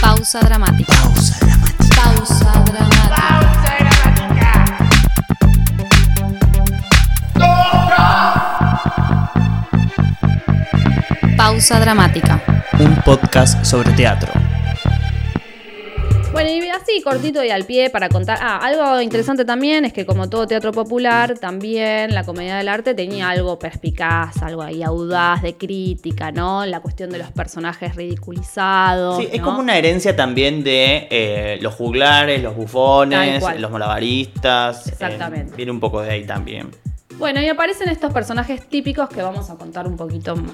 Pausa dramática. Pausa dramática. Pausa dramática. Pausa dramática. Un podcast sobre teatro. Bueno, y así cortito y al pie para contar. Ah, algo interesante también es que como todo teatro popular, también la comedia del arte tenía algo perspicaz, algo ahí audaz de crítica, ¿no? La cuestión de los personajes ridiculizados. Sí, es como una herencia también de eh, los juglares, los bufones, los malabaristas. eh, Exactamente. viene un poco de ahí también. Bueno, y aparecen estos personajes típicos que vamos a contar un poquito Me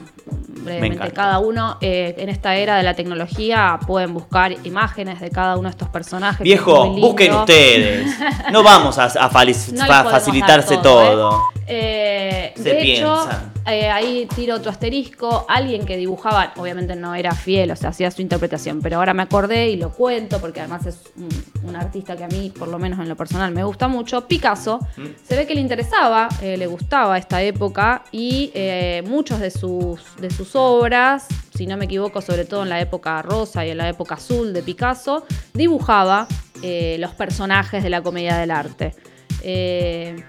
brevemente cada uno. Eh, en esta era de la tecnología pueden buscar imágenes de cada uno de estos personajes. Viejo, busquen ustedes. No vamos a, No facilitarse todo, todo. Eh, Se de hecho, eh, ahí tiro otro asterisco. Alguien que dibujaba, obviamente no era fiel, o sea, hacía su interpretación, pero ahora me acordé y lo cuento porque además es un, un artista que a mí, por lo menos en lo personal, me gusta mucho. Picasso, Mm. se ve que le interesaba, eh, le gustaba esta época y eh, muchos de sus, de sus obras, si no me equivoco, sobre todo en la época rosa y en la época azul de Picasso, dibujaba eh, los personajes de la comedia del arte. Eh,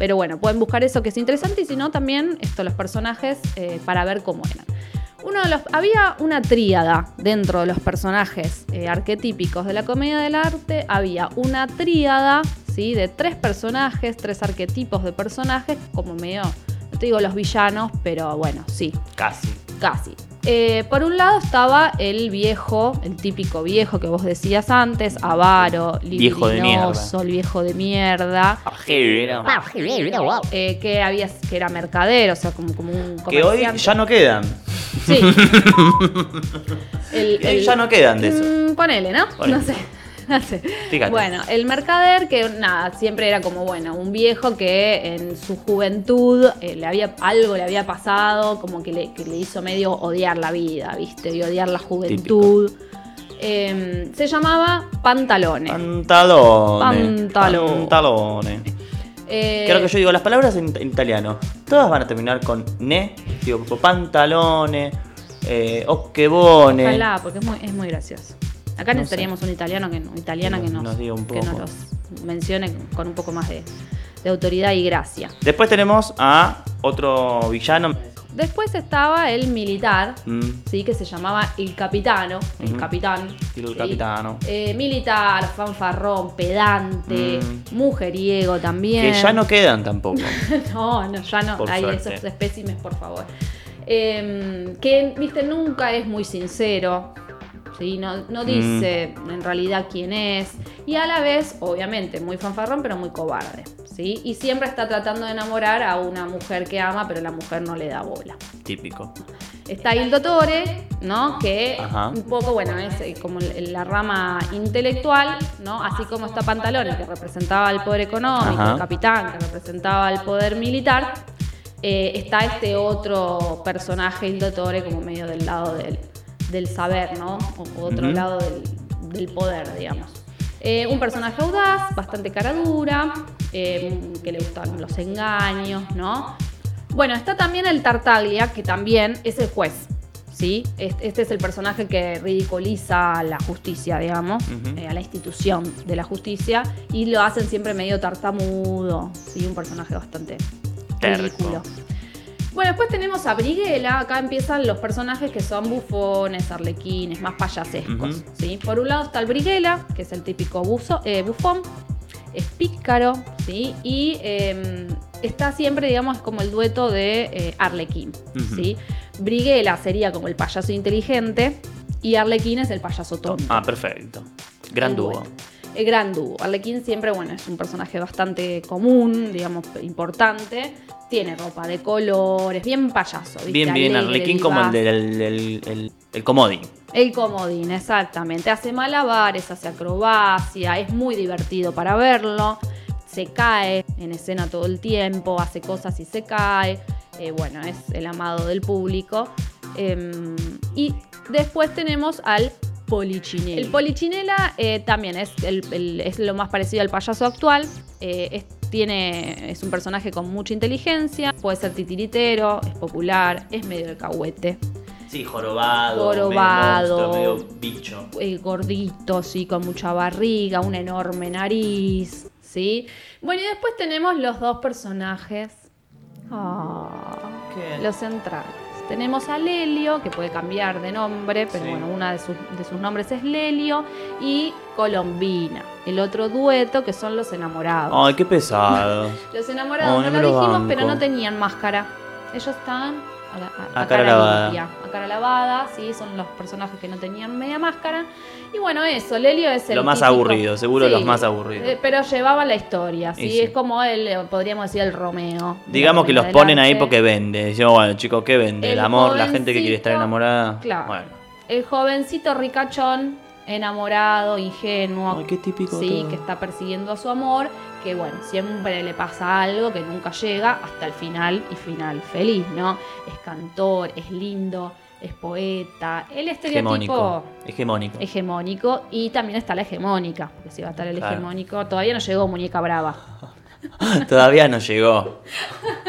pero bueno, pueden buscar eso que es interesante y si no, también esto, los personajes eh, para ver cómo eran. Uno de los, había una tríada dentro de los personajes eh, arquetípicos de la comedia del arte. Había una tríada ¿sí? de tres personajes, tres arquetipos de personajes, como medio, no te digo los villanos, pero bueno, sí, Casi. Casi. Eh, por un lado estaba el viejo, el típico viejo que vos decías antes, avaro, Viejo de libidinoso, el viejo de mierda, eh, que, había, que era mercader, o sea, como, como un Que hoy ya no quedan. Sí. El- el- ya no quedan de eso. Mm, ponele, ¿no? Ponele. No sé. Fíjate. Bueno, el mercader que nada, siempre era como, bueno, un viejo que en su juventud eh, le había, algo le había pasado, como que le, que le hizo medio odiar la vida, ¿viste? Y odiar la juventud. Eh, se llamaba Pantalones. Pantalones. Pantalone. Pantalones. Eh, Creo que yo digo las palabras en, en italiano. Todas van a terminar con ne. Digo, tipo pantalone, eh, occhebone. Ojalá, porque es muy, es muy gracioso. Acá No necesitaríamos un italiano que, italiana Que que nos- nos, nos diga un que poco. nos los mencione con un poco más de, de autoridad y gracia. Después tenemos a otro villano. Después estaba el militar, Mm, ¿sí? que se llamaba el capitano, el capitán. El ¿sí? capitano. Eh, militar, fanfarrón, pedante, Mm. mujeriego también. Que ya no quedan tampoco. No, no, ya no. Por Hay suerte. esos espécimes, por favor. Eh, que, viste, nunca es muy sincero. ¿Sí? No, Mm. no dice en realidad quién es. Y a la vez, obviamente, muy fanfarrón, pero muy cobarde. ¿sí? Y siempre está tratando de enamorar a una mujer que ama, pero la mujer no le da bola. Típico. Está Il Dottore, ¿no? Que Ajá. un poco, bueno, es eh, como la rama intelectual, ¿no? Así como está Pantalone, que representaba el poder económico, Ajá. el capitán, que representaba el poder militar, eh, está este otro personaje, Il Dottore, como medio del lado del, del saber, ¿no? O, otro lado del, del poder, digamos. Eh, un personaje audaz, bastante cara dura, eh, que le gustan los engaños, ¿no? Bueno, está también el Tartaglia, que también es el juez, ¿sí? Este, es el personaje que ridiculiza a la justicia, digamos, eh, a la institución de la justicia, y lo hacen siempre medio tartamudo, ¿sí? Un personaje bastante Terco. ridículo. Bueno, después tenemos a Briguela. Acá empiezan los personajes que son bufones, arlequines, más payasescos. ¿sí? Por un lado está el Briguela, que es el típico buzo- eh, bufón. Es pícaro, ¿sí? Y eh, está siempre, digamos, como el dueto de eh, Arlequín. ¿sí? Briguela sería como el payaso inteligente y Arlequín es el payaso tonto. Ah, perfecto. Gran El dúo. El gran dúo. Arlequín siempre, bueno, es un personaje bastante común, digamos, importante. Tiene ropa de colores, bien payaso. ¿viste? Bien, bien, Alegre, Arlequín como el del el, el, el comodín. El comodín, exactamente. Hace malabares, hace acrobacia, es muy divertido para verlo. Se cae en escena todo el tiempo, hace cosas y se cae. Eh, bueno, es el amado del público. Em, y después tenemos al Polichinela. El Polichinela eh, también es, el- el- es lo más parecido al payaso actual. Eh, es tiene, es un personaje con mucha inteligencia, puede ser titiritero, es popular, es medio de cahuete. Sí, jorobado. Jorobado. Medio, monstruo, medio bicho. eh, gordito, sí, con mucha barriga, una enorme nariz, ¿sí? Bueno, y después tenemos los dos personajes. ¿Qué? los centrales. Tenemos a Lelio, que puede cambiar de nombre, pero Sí. bueno, una de sus, de sus nombres es Lelio, y Colombina, el otro dueto que son los enamorados. Ay, qué pesado. Los enamorados no lo dijimos, pero no tenían máscara. Ellos están a, la- A cara lavada. limpia, a cara lavada, sí, son los personajes que no tenían media máscara. Y bueno, eso, Lelio es el Lo más típico- aburrido, seguro los más aburridos. eh, pero llevaba la historia, sí, es como el, podríamos decir, el Romeo. Digamos que los ponen ahí porque vende. Decimos, bueno, chicos, ¿qué vende? El, El amor, la gente que quiere estar enamorada. Claro. Bueno. El jovencito ricachón, enamorado, ingenuo. Ay, qué típico Sí, todo. que está persiguiendo a su amor, que bueno, siempre le pasa algo que nunca llega hasta el final y final feliz, ¿no? Es cantor, es lindo, es poeta, el estereotipo Hegemónico. Hegemónico. hegemónico y también está la hegemónica, porque si va a estar el Claro. hegemónico, todavía no llegó Muñeca Brava. Todavía no llegó.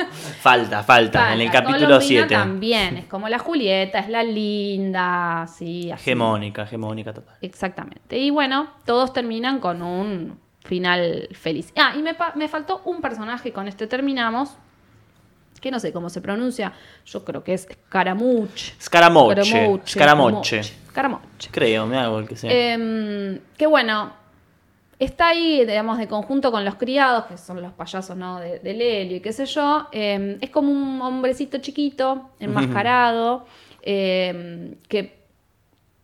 falta, falta. En el capítulo Colombina 7. también, es como la Julieta, es la linda, sí, así. Hegemónica, hegemónica total. Exactamente. Y bueno, todos terminan con un final feliz. Ah, y me, me faltó un personaje, con este terminamos, que no sé cómo se pronuncia, yo creo que es Scaramuch. Scaramuche, Scaramoche. Scaramuche. Creo, me hago el que sea. Em, que bueno, está ahí, digamos, de conjunto con los criados, que son los payasos, ¿no? De, de Lelio y qué sé yo. Em, es como un hombrecito chiquito, enmascarado, em, que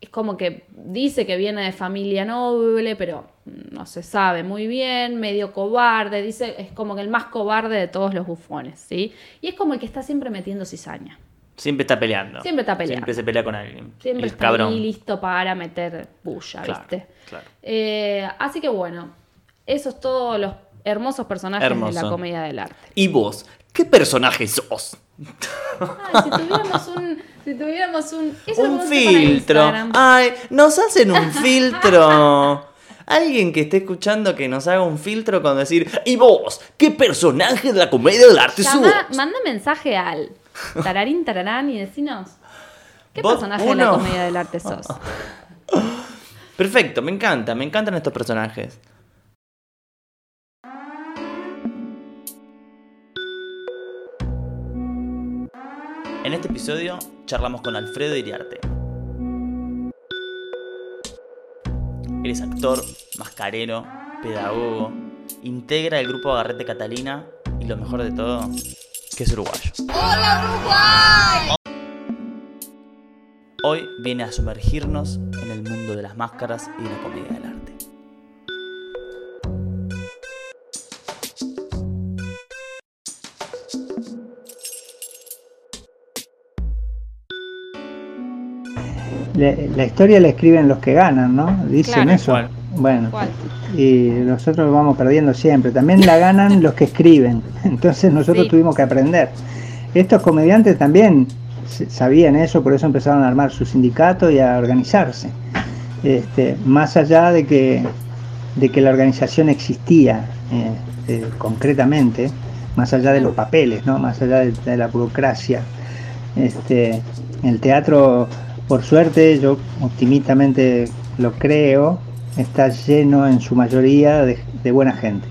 es como que dice que viene de familia noble, pero no se sabe muy bien, medio cobarde, dice, es como que el más cobarde de todos los bufones, ¿sí? Y es como el que está siempre metiendo cizaña. Siempre está peleando. Siempre está peleando. Siempre se pelea con alguien. Siempre el está cabrón. ahí listo para meter bulla, Claro, ¿viste? Claro. Eh, así que bueno, esos todos los hermosos personajes de la comedia del arte. ¿Y vos? ¿Qué personaje sos? Ay, si tuviéramos un. Si tuviéramos eso filtro. Ay, nos hacen un filtro. Alguien que esté escuchando que nos haga un filtro con decir, ¿y vos? ¿Qué personaje de la comedia del arte sos? Manda mensaje al tararín tararán y decinos. ¿Qué personaje de la comedia del arte sos? Perfecto, me encanta, me encantan estos personajes. En este episodio charlamos con Alfredo Iriarte. Eres actor, mascarero, pedagogo, integra el grupo Agarrete Catalina y lo mejor de todo, que es uruguayo. Hoy viene a sumergirnos en el mundo de las máscaras y de la comedia del arte. La historia la escriben los que ganan, ¿no? Dicen Claro. eso. Bueno, y nosotros vamos perdiendo siempre. También la ganan los que escriben. Entonces nosotros Sí. tuvimos que aprender. Estos comediantes también sabían eso, por eso empezaron a armar su sindicato y a organizarse. Este, más allá de que, de que la organización existía eh, eh, concretamente, más allá de los papeles, ¿no? más allá de, de la burocracia. Este, el teatro, por suerte, yo optimistamente lo creo, está lleno en su mayoría de, de buena gente.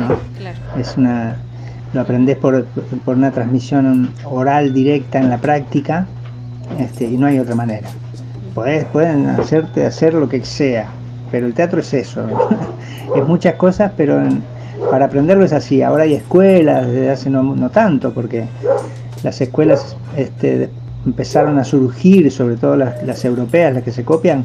¿no? Claro. Es una, lo aprendés por, por una transmisión oral directa en la práctica este, y no hay otra manera. Podés, pueden hacerte hacer lo que sea, pero el teatro es eso. es muchas cosas, pero para aprenderlo es así. Ahora hay escuelas, desde hace no, no tanto, porque las escuelas este, empezaron a surgir, sobre todo las, las europeas, las que se copian,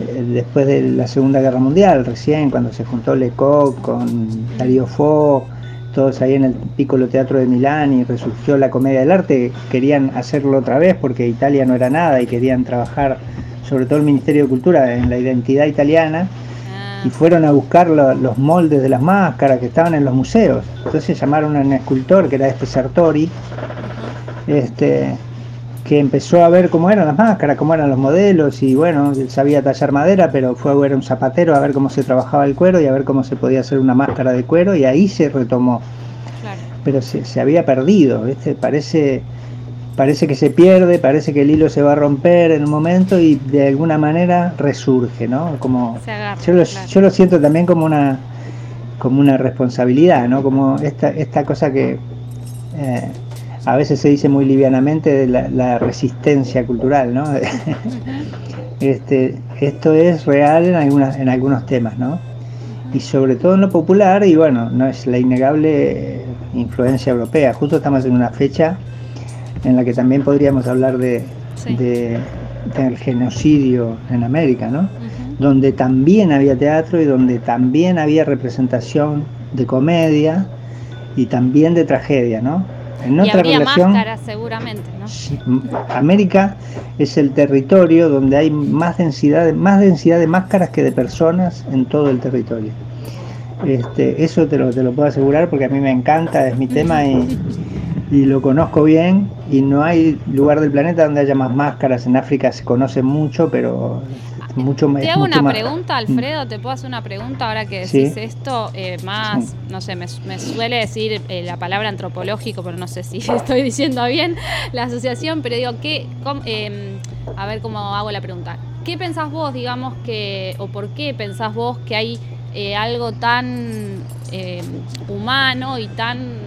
eh, después de la Segunda Guerra Mundial, recién, cuando se juntó Lecoq con Darío Fo, todos ahí en el Piccolo Teatro de Milán y resurgió la comedia del arte, querían hacerlo otra vez porque Italia no era nada y querían trabajar, sobre todo el Ministerio de Cultura, en la identidad italiana Ah, y fueron a buscar lo- los moldes de las máscaras que estaban en los museos. Entonces llamaron a un escultor que era este Sartori, este, que empezó a ver cómo eran las máscaras, cómo eran los modelos y bueno, él sabía tallar madera, pero fue a ver un zapatero a ver cómo se trabajaba el cuero y a ver cómo se podía hacer una máscara de cuero y ahí se retomó. Claro. Pero se, se había perdido, ¿viste? Parece, parece que se pierde, parece que el hilo se va a romper en un momento y de alguna manera resurge, ¿no? Como, Se agarra, yo, lo, claro. yo lo siento también como una, como una responsabilidad, ¿no? Como esta, esta cosa que eh, a veces se dice muy livianamente de la, la resistencia cultural, ¿no? este, esto es real en, algunas, en algunos temas, ¿no? Y sobre todo en lo popular, y bueno, no es la innegable influencia europea. Justo estamos en una fecha en la que también podríamos hablar de, Sí. de- del genocidio en América, ¿no? Donde también había teatro y donde también había representación de comedia y también de tragedia, ¿no? En Y otra habría relación, máscaras seguramente, ¿no? América es el territorio donde hay más densidad, de- más densidad de máscaras que de personas en todo el territorio. Este, eso te lo, te lo puedo asegurar porque a mí me encanta, es mi tema y, y lo conozco bien y no hay lugar del planeta donde haya más máscaras. En África se conoce mucho, pero mucho. Te hago mucho una más- pregunta, Mm. Alfredo, ¿te puedo hacer una pregunta ahora que Sí. decís esto? Eh, más, no sé, me, me suele decir eh, la palabra antropológico, pero no sé si estoy diciendo bien la asociación, pero digo, ¿qué, cómo- eh, a ver cómo hago la pregunta. ¿Qué pensás vos, digamos, que, o por qué pensás vos que hay eh, algo tan eh, humano y tan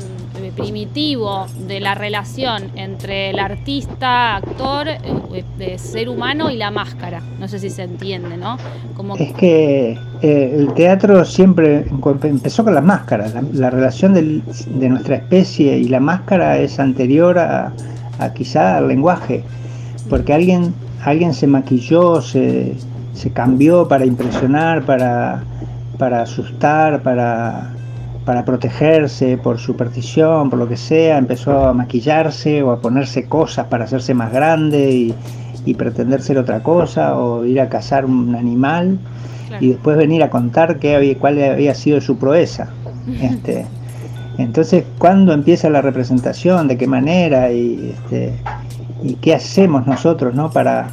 primitivo de la relación entre el artista, actor, eh, de ser humano y la máscara. No sé si se entiende, ¿no? Como Es que eh, el teatro siempre empe- empezó con las máscaras. La, la relación de nuestra especie y la máscara es anterior a, a quizá al lenguaje, porque alguien, alguien se maquilló, se, se cambió para impresionar, para, para asustar, para, para protegerse por superstición, por lo que sea, empezó a maquillarse o a ponerse cosas para hacerse más grande y, y pretender ser otra cosa o ir a cazar un animal Claro. y después venir a contar qué había, cuál había sido su proeza. Este, entonces, ¿cuándo empieza la representación? ¿De qué manera? Y, este, y qué hacemos nosotros, ¿no? Para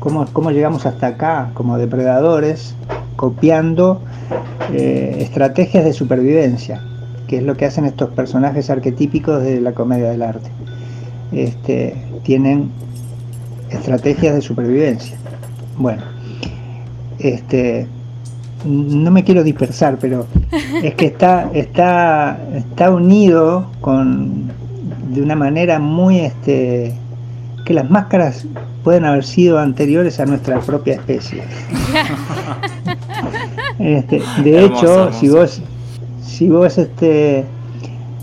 cómo, cómo llegamos hasta acá como depredadores, copiando eh, estrategias de supervivencia, que es lo que hacen estos personajes arquetípicos de la comedia del arte. Este, tienen estrategias de supervivencia. Bueno, este, no me quiero dispersar, pero es que está, está, está unido con de una manera muy este que las máscaras pueden haber sido anteriores a nuestra propia especie. Este, de Hermoso, hecho, si vos si vos este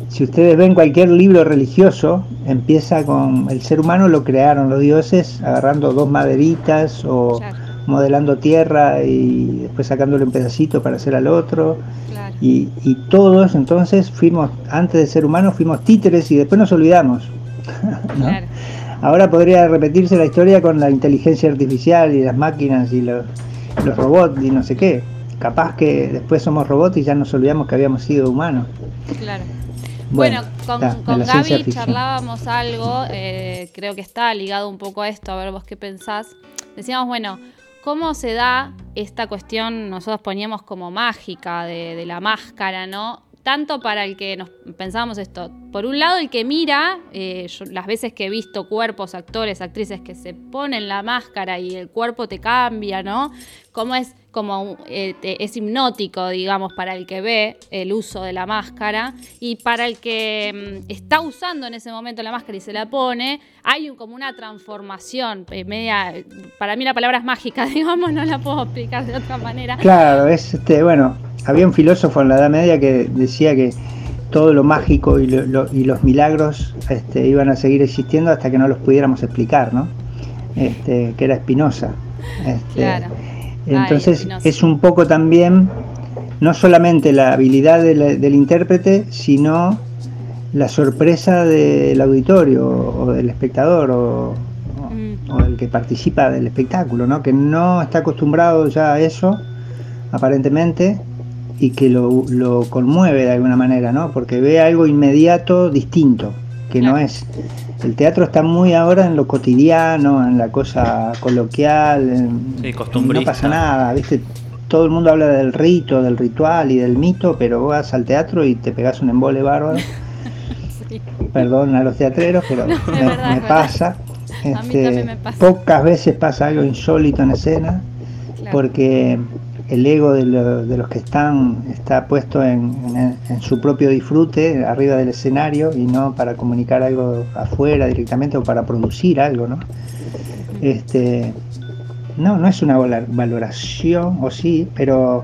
si ustedes ven cualquier libro religioso, empieza con el ser humano lo crearon los dioses agarrando dos maderitas o Claro, modelando tierra y después sacándole un pedacito para hacer al otro. claro. Y, y todos entonces fuimos, antes de ser humanos, fuimos títeres y después nos olvidamos. ¿no? claro. Ahora podría repetirse la historia con la inteligencia artificial y las máquinas y los, los robots y no sé qué. Capaz que después somos robots y ya nos olvidamos que habíamos sido humanos. claro. Bueno, con, está, Gaby charlábamos algo, eh, creo que está ligado un poco a esto, a ver vos qué pensás. Decíamos, bueno, ¿cómo se da esta cuestión, nosotros poníamos como mágica de, de la máscara, ¿no? Tanto para el que nos pensábamos esto, por un lado el que mira, eh, yo las veces que he visto cuerpos, actores, actrices que se ponen la máscara y el cuerpo te cambia, ¿no? Como es como eh, es hipnótico, digamos, para el que ve el uso de la máscara y para el que mm, está usando en ese momento la máscara y se la pone, hay un- como una transformación eh, media, para mí la palabra es mágica, digamos, no la puedo explicar de otra manera. Claro, es este, bueno, había un filósofo en la Edad Media que decía que todo lo mágico y, lo- lo- y los milagros este, iban a seguir existiendo hasta que no los pudiéramos explicar, ¿no? Este, que era Spinoza. Este, Claro. Entonces es un poco también no solamente la habilidad del, del intérprete, sino la sorpresa del auditorio o del espectador o, Mm. o del que participa del espectáculo, ¿no? que no está acostumbrado ya a eso, aparentemente, y que lo, lo conmueve de alguna manera, ¿no? porque ve algo inmediato distinto, que no es el teatro está muy ahora en lo cotidiano, en la cosa coloquial, en- Sí, no pasa nada, ¿viste? Todo el mundo habla del rito, del ritual y del mito, pero vos vas al teatro y te pegás un embole bárbaro. Perdón a los teatreros, pero me, verdad, me es verdad. pasa. A mí Este, también me pasa. Pocas veces pasa algo insólito en escena, Claro. porque el ego de, lo- de los que están está puesto en, en- en su propio disfrute arriba del escenario y no para comunicar algo afuera directamente o para producir algo, ¿no? Este, no, no es una valoración, o sí, pero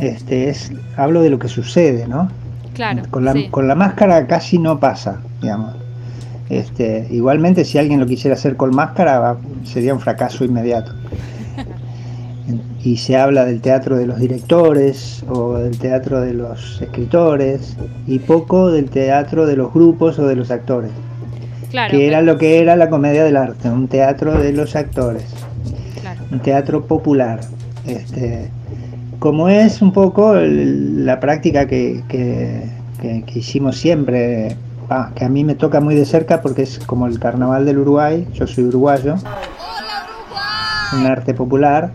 este, es, hablo de lo que sucede, ¿no? Claro, Con la, sí. con la máscara casi no pasa, digamos. Este, igualmente, si alguien lo quisiera hacer con máscara, sería un fracaso inmediato. Y se habla del teatro de los directores o del teatro de los escritores y poco del teatro de los grupos o de los actores, Claro, que era lo que era la comedia del arte, un teatro de los actores claro. un teatro popular. Este, como es un poco el- la práctica que, que- que- que hicimos siempre, ah, que a mí me toca muy de cerca porque es como el carnaval del Uruguay, yo soy uruguayo, un arte popular,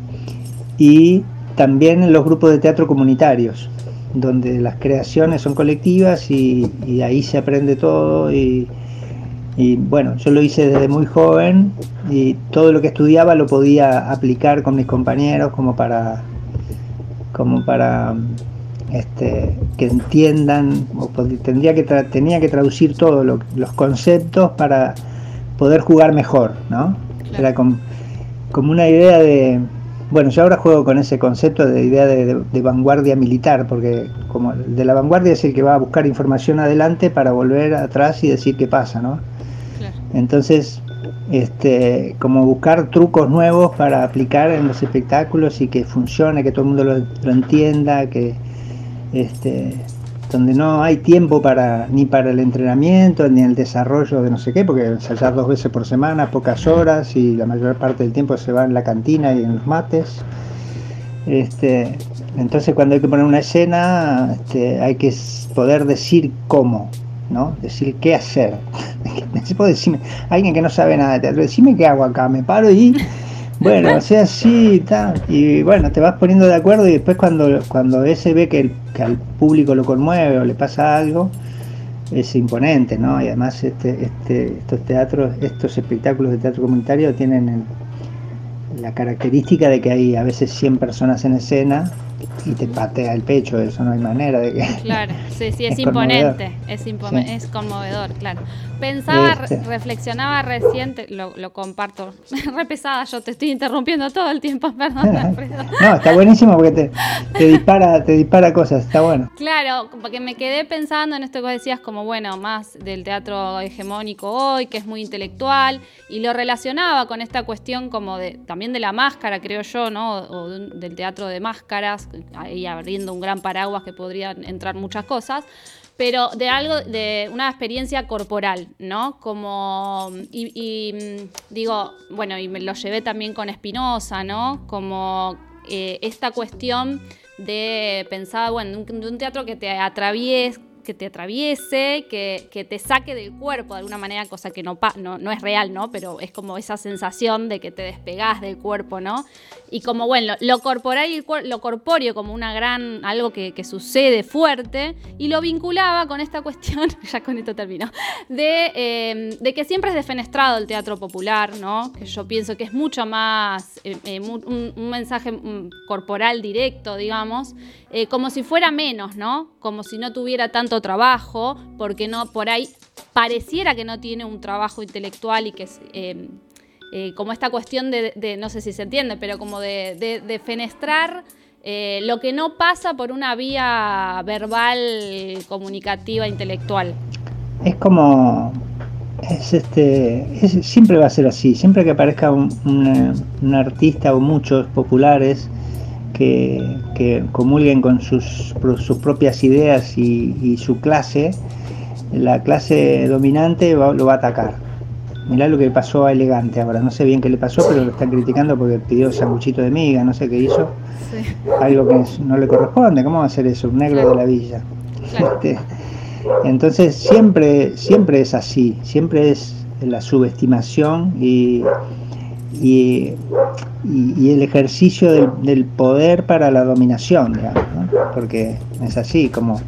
y también en los grupos de teatro comunitarios, donde las creaciones son colectivas y, y ahí se aprende todo y, y bueno, yo lo hice desde muy joven y todo lo que estudiaba lo podía aplicar con mis compañeros como para como para este, que entiendan o tendría que tenía que traducir todos los conceptos para poder jugar mejor, ¿no? Era com- como una idea de bueno, yo ahora juego con ese concepto de idea de, de- de vanguardia militar, porque como de la vanguardia es el que va a buscar información adelante para volver atrás y decir qué pasa, ¿no? claro. Entonces, este, como buscar trucos nuevos para aplicar en los espectáculos y que funcione, que todo el mundo lo, lo entienda, que este, donde no hay tiempo para ni para el entrenamiento ni el desarrollo de no sé qué, porque ensayar dos veces por semana, pocas horas y la mayor parte del tiempo se va en la cantina y en los mates. Este, entonces cuando hay que poner una escena, este, hay que poder decir cómo, ¿no? Decir qué hacer. Alguien que no sabe nada de teatro, decime qué hago acá, me paro y bueno, o sea, sí, tal. Y bueno, te vas poniendo de acuerdo y después cuando, cuando ese ve que, el- que al público lo conmueve o le pasa algo, es imponente, ¿no? Y además este, este, estos teatros, estos espectáculos de teatro comunitario tienen el- la característica de que hay a veces 100 personas en escena y te patea el pecho, eso no hay manera de que... Claro, sí, sí, es, imponente, es, Sí. es conmovedor, claro. Pensaba, Este. reflexionaba reciente, lo, lo comparto, re pesada, yo te estoy interrumpiendo todo el tiempo, perdón, Alfredo. no, está buenísimo porque te, te dispara, te dispara cosas, está bueno. Claro, porque me quedé pensando en esto que decías, como bueno, más del teatro hegemónico hoy, que es muy intelectual, y lo relacionaba con esta cuestión como de también de la máscara, creo yo, ¿no? O de un- del teatro de máscaras, ahí abriendo un gran paraguas que podrían entrar muchas cosas. Pero de algo, de una experiencia corporal, ¿no? Como, y, y, mm, digo, bueno, y me lo llevé también con Espinosa, ¿no? Como eh, esta cuestión de pensar, bueno, de un, de un teatro que te atraviese, que te atraviese, que, que te saque del cuerpo de alguna manera, cosa que no, no, no es real, ¿no? Pero es como esa sensación de que te despegás del cuerpo, ¿no? Y como, bueno, lo, corporal y lo corpóreo como una gran, algo que, que sucede fuerte, y lo vinculaba con esta cuestión, ya con esto termino, de, eh, de que siempre es defenestrado el teatro popular, ¿no? Que yo pienso que es mucho más eh, eh, un, un mensaje mm, corporal directo, digamos, eh, como si fuera menos, ¿no? Como si no tuviera tanto trabajo, porque no por ahí pareciera que no tiene un trabajo intelectual y que es eh, eh, como esta cuestión de, no sé si se entiende, pero como de, fenestrar eh, lo que no pasa por una vía verbal, comunicativa, intelectual. Es como. Es este, es- siempre va a ser así. Siempre que aparezca un artista o muchos populares que, que comulguen con sus, sus propias ideas y, y su clase, la clase dominante va- lo va a atacar. Mirá lo que pasó a Elegante ahora. No sé bien qué le pasó, pero lo están criticando porque pidió sanguchito de miga, no sé qué hizo. Algo que no le corresponde. ¿Cómo va a hacer eso? Un negro de la villa. Claro. Este, entonces siempre, siempre es así, siempre es la subestimación y, y, y, el ejercicio del, del, poder para la dominación, digamos, ¿no? porque es así como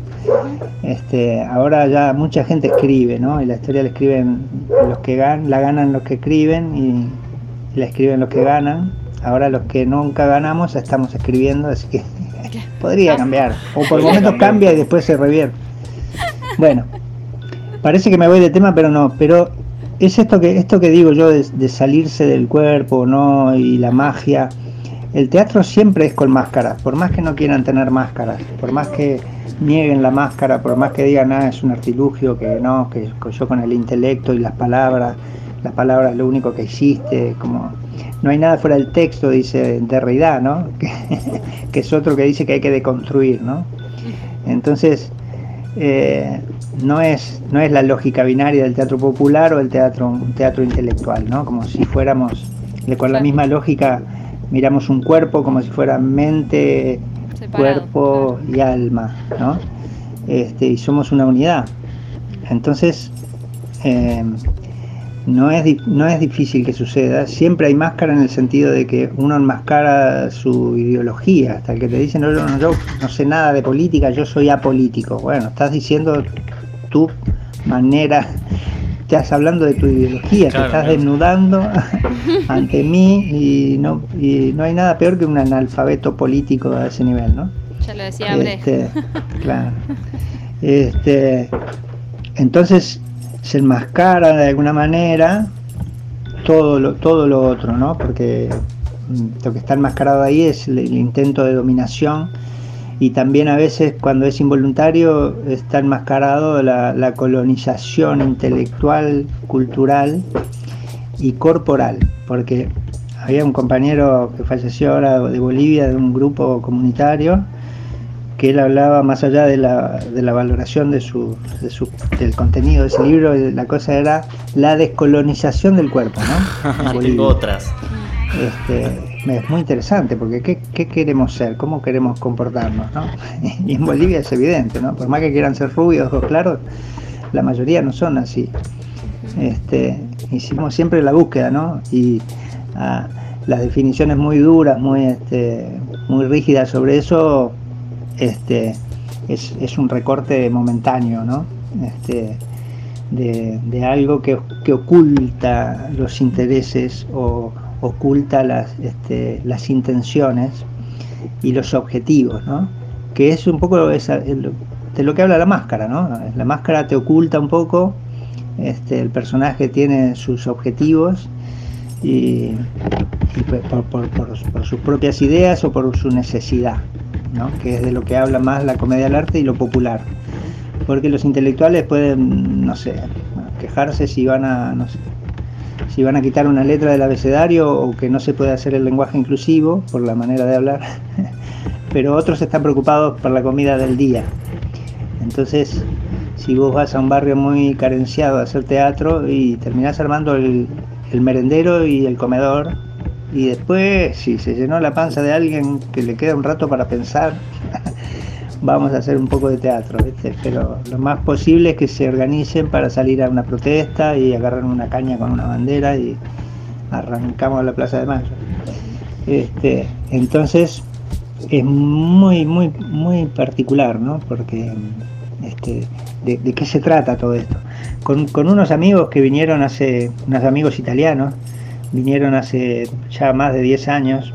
este, ahora ya mucha gente escribe, ¿no? Y la historia la escriben los que ganan, la ganan los que escriben y la escriben los que ganan. Ahora los que nunca ganamos estamos escribiendo, así que podría cambiar. O por momentos cambia y después se revierte. Bueno, parece que me voy de tema, pero no. Pero es esto que esto que digo yo de, de salirse del cuerpo, ¿no? Y la magia. El teatro siempre es con máscaras, por más que no quieran tener máscaras, por más que nieguen la máscara, por más que digan, ah, es un artilugio, que no, que yo con el intelecto y las palabras, las palabras lo único que existe, como no hay nada fuera del texto, dice Derrida, ¿no? Que, que es otro que dice que hay que deconstruir, ¿no? Entonces, eh, no, es, no es la lógica binaria del teatro popular o el teatro, teatro intelectual, ¿no? Como si fuéramos, con la misma lógica, miramos un cuerpo como si fuera mente, cuerpo y alma, ¿no? Este, y somos una unidad. Entonces, eh, no, es, no es difícil que suceda. Siempre hay máscara en el sentido de que uno enmascara su ideología. Hasta el que te dice, no, no, yo no sé nada de política, yo soy apolítico. Bueno, estás diciendo tu manera estás hablando de tu ideología, te estás desnudando ante mí y no, y no hay nada peor que un analfabeto político a ese nivel, ¿no? Ya lo decía este, Claro. Este, entonces se enmascara de alguna manera todo lo, todo lo otro, ¿no? Porque mm, lo que está enmascarado ahí es el, intento de dominación y también a veces cuando es involuntario está enmascarado la, la colonización intelectual, cultural y corporal, porque había un compañero que falleció ahora de Bolivia, de un grupo comunitario, que él hablaba más allá de la, de la valoración de su, de su, del contenido de ese libro, la cosa era la descolonización del cuerpo, ¿no? Tengo otras. Este, es muy interesante porque ¿qué, ¿qué, queremos ser? ¿Cómo queremos comportarnos? ¿no? Y en Bolivia es evidente, ¿no? Por más que quieran ser rubios o claros, la mayoría no son así. Este, hicimos siempre la búsqueda, ¿no? Y ah, las definiciones muy duras, muy, este, muy rígidas sobre eso, este, es, es un recorte momentáneo, ¿no? Este, de, de algo que, que oculta los intereses o oculta las, este, las intenciones y los objetivos, ¿no? Que es un poco esa, de lo que habla la máscara, ¿no? La máscara te oculta un poco, este, el personaje tiene sus objetivos y, y por, por, por, por, sus propias ideas o por su necesidad, ¿no? Que es de lo que habla más la comedia del arte y lo popular. Porque los intelectuales pueden, no sé, quejarse si van a, no sé, si van a quitar una letra del abecedario o que no se puede hacer el lenguaje inclusivo por la manera de hablar, pero otros están preocupados por la comida del día. Entonces, si vos vas a un barrio muy carenciado a hacer teatro y terminás armando el, el merendero y el comedor, y después, si se llenó la panza de alguien que le queda un rato para pensar, vamos a hacer un poco de teatro, ¿viste? pero lo más posible es que se organicen para salir a una protesta y agarrar una caña con una bandera y arrancamos a la Plaza de Mayo. Este, entonces es muy, muy, muy particular, ¿no? Porque este, de, de, qué se trata todo esto. Con, con, unos amigos que vinieron hace, unos amigos italianos, vinieron hace ya más de 10 años,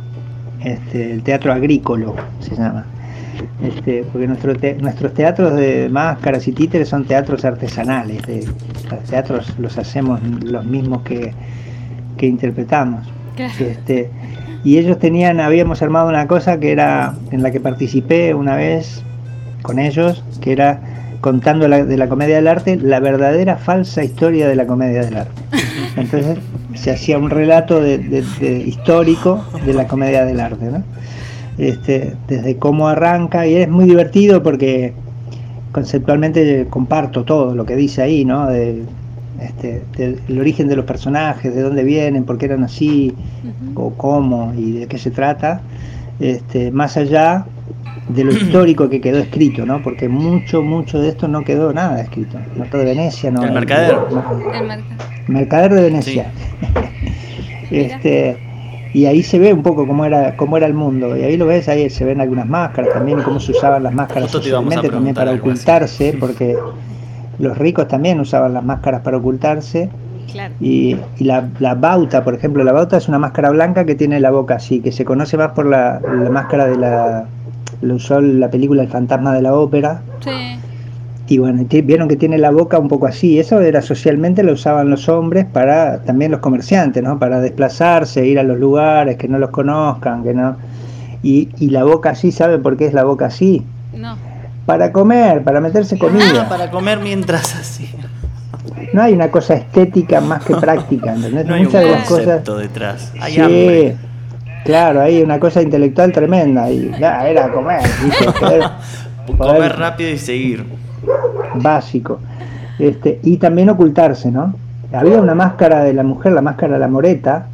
este, el teatro agrícola se llama este, porque nuestro te, nuestros teatros de máscaras y títeres son teatros artesanales, de, los teatros los hacemos los mismos que, que interpretamos. Este, y ellos tenían, habíamos armado una cosa que era, en la que participé una vez con ellos, que era contando la, de la comedia del arte, la verdadera falsa historia de la comedia del arte. Entonces se hacía un relato de, de, de histórico de la comedia del arte, ¿no? este, desde cómo arranca y es muy divertido porque conceptualmente comparto todo lo que dice ahí, ¿no? De, este, del origen de los personajes, de dónde vienen, por qué eran así, uh -huh. o cómo y de qué se trata, este, más allá de lo histórico que quedó escrito, ¿no? Porque mucho, mucho de esto no quedó nada escrito. No todo de Venecia, no. El mercader. No, el mercader Mercader de Venecia. este, y ahí se ve un poco cómo era, cómo era el mundo. Y ahí lo ves, ahí se ven algunas máscaras también, cómo se usaban las máscaras socialmente también para ocultarse, porque los ricos también usaban las máscaras para ocultarse. Y, la, bauta, por ejemplo, la bauta es una máscara blanca que tiene la boca así, que se conoce más por la, máscara de la. Lo usó la película El fantasma de la ópera. Sí. Y bueno, vieron que tiene la boca un poco así. Eso era socialmente lo usaban los hombres para también los comerciantes, ¿no? Para desplazarse, ir a los lugares, que no los conozcan, que no. Y, y la boca así, ¿saben por qué es la boca así? No. Para comer, para meterse comida. Ah, para comer mientras así. No hay una cosa estética más que práctica, ¿entendés? No hay Muchas un concepto detrás. Hay sí, Claro, hay una cosa intelectual tremenda. Y era comer. comer rápido y seguir básico. Este, y también ocultarse, ¿no? Había una máscara de la mujer, la máscara de la moreta,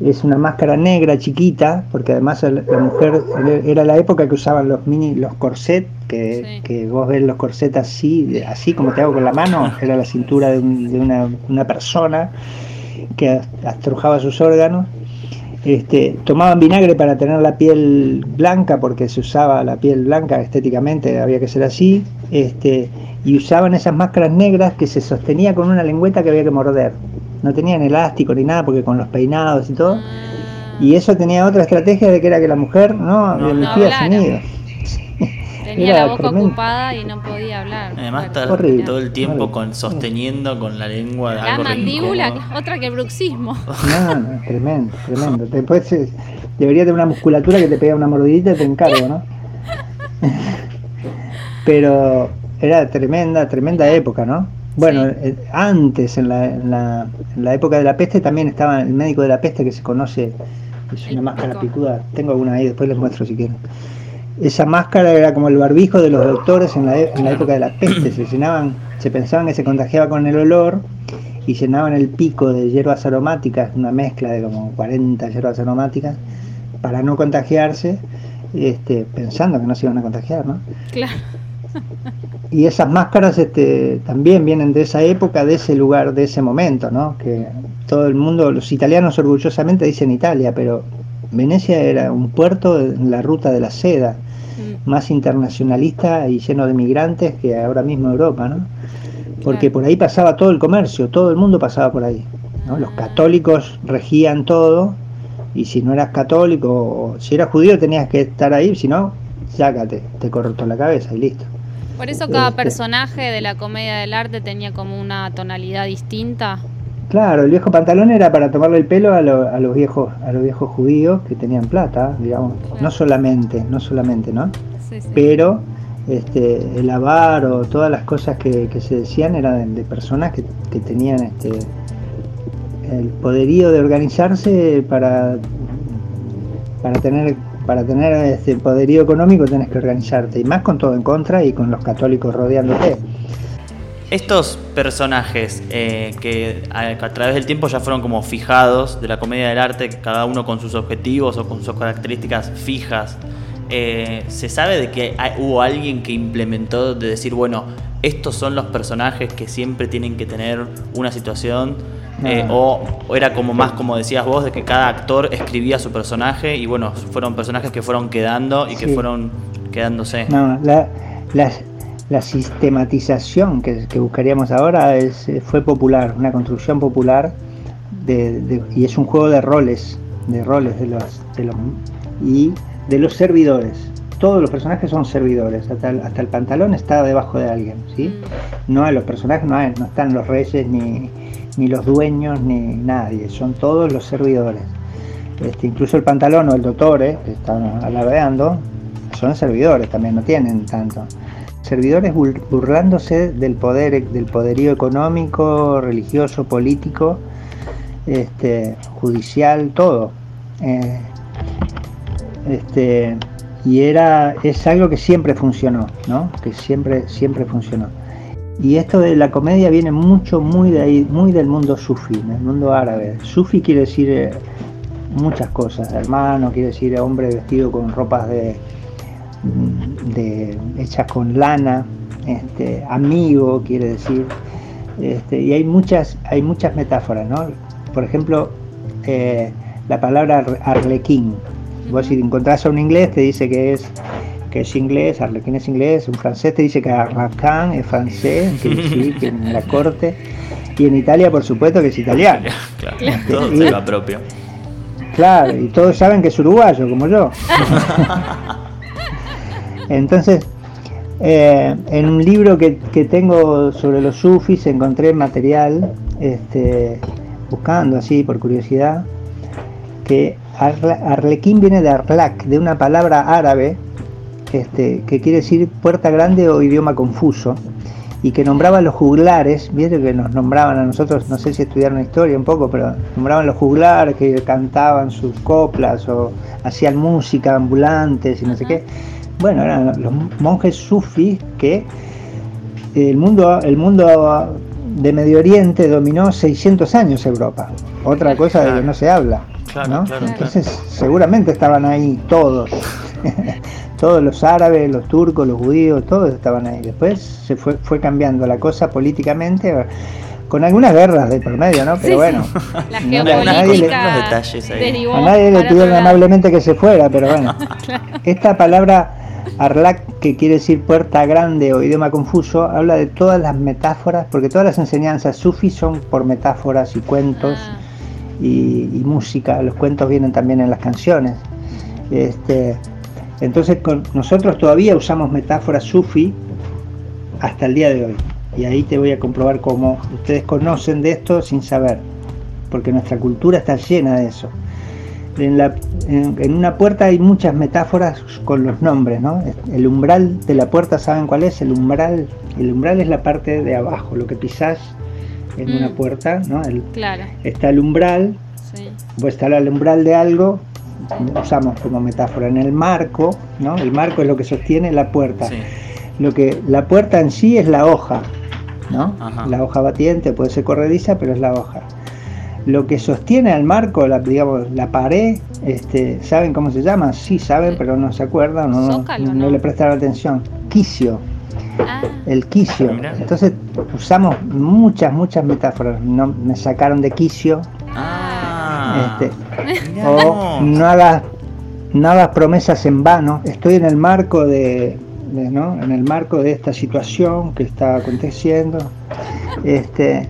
es una máscara negra chiquita, porque además la mujer era la época que usaban los mini, los corset, que, vos ves los corset así, así como te hago con la mano, era la cintura de, una, una, persona que astrujaba sus órganos. Este, tomaban vinagre para tener la piel blanca, porque se usaba la piel blanca estéticamente, había que ser así, este, y usaban esas máscaras negras que se sostenía con una lengüeta que había que morder. No tenían elástico ni nada, porque con los peinados y todo. Y eso tenía otra estrategia de que era que la mujer no, no emitía sonido. Tenía la boca ocupada y no podía hablar. Además, todo el tiempo con, sosteniendo con la lengua. La mandíbula, otra que el bruxismo. No, no, tremendo, tremendo. Después eh, debería tener una musculatura que te pega una mordidita y te encargo, ¿no? Pero era tremenda, tremenda época, ¿no? Bueno, eh, antes, en la, en, la, en la época de la peste, también estaba el médico de la peste que se conoce, es una máscara picuda. Tengo alguna ahí, después les muestro si quieren esa máscara era como el barbijo de los doctores en la, en la época de la peste, se llenaban, se pensaban que se contagiaba con el olor y llenaban el pico de hierbas aromáticas, una mezcla de como 40 hierbas aromáticas, para no contagiarse, este, pensando que no se iban a contagiar, ¿no? Claro. Y esas máscaras este, también vienen de esa época, de ese lugar, de ese momento, ¿no? Que todo el mundo, los italianos orgullosamente dicen Italia, pero Venecia era un puerto en la ruta de la seda. Más internacionalista y lleno de migrantes que ahora mismo Europa, ¿no? Porque por ahí pasaba todo el comercio, todo el mundo pasaba por ahí. ¿no? Los católicos regían todo y si no eras católico o si eras judío tenías que estar ahí, si no, sácate, te cortó la cabeza y listo. Por eso cada este personaje de la comedia del arte tenía como una tonalidad distinta. Claro, el viejo pantalón era para tomarle el pelo a, los viejos a los viejos judíos que tenían plata, digamos, no solamente, no solamente, ¿no? Pero este, el avaro, todas las cosas que, se decían eran de, personas que, tenían este el poderío de organizarse para para tener para tener este poderío económico tenés que organizarte y más con todo en contra y con los católicos rodeándote. Estos personajes eh, que a, través del tiempo ya fueron como fijados de la comedia del arte, cada uno con sus objetivos o con sus características fijas, eh, ¿se sabe de que hubo alguien que implementó de decir, bueno, estos son los personajes que siempre tienen que tener una situación? Eh, o, era como más como decías vos, de que cada actor escribía su personaje y bueno, fueron personajes que fueron quedando y que fueron quedándose. No, la, las la sistematización que, buscaríamos ahora es, eh, fue popular, una construcción popular y es un juego de roles, de roles de los, y de los servidores. Todos los personajes son servidores, hasta el, pantalón está debajo de alguien, ¿sí? No los personajes no, están los reyes ni, ni los dueños ni nadie, son todos los servidores. Este, incluso el pantalón o el doctor, eh, que están alabeando, son servidores también, no tienen tanto servidores burlándose del poder, del poderío económico, religioso, político, este, judicial, todo. Eh, este, y era, es algo que siempre funcionó, ¿no? Que siempre, siempre funcionó. Y esto de la comedia viene mucho, muy de ahí, muy del mundo sufi, del mundo árabe. Sufi quiere decir eh, muchas cosas, hermano, quiere decir hombre vestido con ropas de, de, hechas con lana, este, amigo, quiere decir. Este, y hay muchas, hay muchas metáforas, ¿no? Por ejemplo, eh, la palabra arlequín. Vos si encontrás a un inglés te dice que es que es inglés, arlequín es inglés, un francés te dice que arlequin es francés, que sí, que en la corte, y en Italia por supuesto que es italiano. Claro, todo se lo. Claro, y todos saben que es uruguayo, como yo. Entonces, eh, en un libro que, que, tengo sobre los sufis encontré material, este, buscando así por curiosidad, que Arlequín viene de Arlak, de una palabra árabe este, que quiere decir puerta grande o idioma confuso, y que nombraba a los juglares, vieron que nos nombraban a nosotros, no sé si estudiaron historia un poco, pero nombraban los juglares que cantaban sus coplas o hacían música ambulantes y no sé qué. Bueno, eran los monjes sufis que el mundo, el mundo de Medio Oriente dominó 600 años Europa. Otra cosa de que no se habla. Entonces seguramente estaban ahí todos. todos los árabes, los turcos, los judíos, todos estaban ahí. Después se fue, fue cambiando la cosa políticamente, con algunas guerras de por medio, ¿no? Pero bueno, La a nadie le, detalles ahí. derivó a nadie le pidieron amablemente que se fuera, pero bueno. Esta palabra Arlak, que quiere decir puerta grande o idioma confuso, habla de todas las metáforas, porque todas las enseñanzas sufis son por metáforas y cuentos Ah, y, y música. Los cuentos vienen también en las canciones. Este, entonces con, nosotros todavía usamos metáforas sufi hasta el día de hoy. Y ahí te voy a comprobar cómo ustedes conocen de esto sin saber, porque nuestra cultura está llena de eso. En, la- en- en una puerta hay muchas metáforas con los nombres, ¿no? El umbral de la puerta, ¿saben cuál es? El umbral, el umbral es la parte de abajo, lo que pisás en una Mm. puerta, ¿no? El- claro, está el umbral, sí. pues está el umbral de algo, usamos como metáfora en el marco, ¿no? El marco es lo que sostiene la puerta. Sí. Lo que la puerta en sí es la hoja, ¿no? Ajá. La hoja batiente puede ser corrediza, pero es la hoja. Lo que sostiene al marco, la, digamos, la pared, este, ¿saben cómo se llama? Sí saben, pero no se acuerdan, no, no, Zócalo, no ¿no? le prestaron atención. Quicio, Ah, el quicio. Mirá. Entonces usamos muchas, muchas metáforas. No, me sacaron de quicio, Ah. Este, o no hagas, no hagas promesas en vano. Estoy en el marco de, de- ¿no? en el marco de esta situación que está aconteciendo. Este,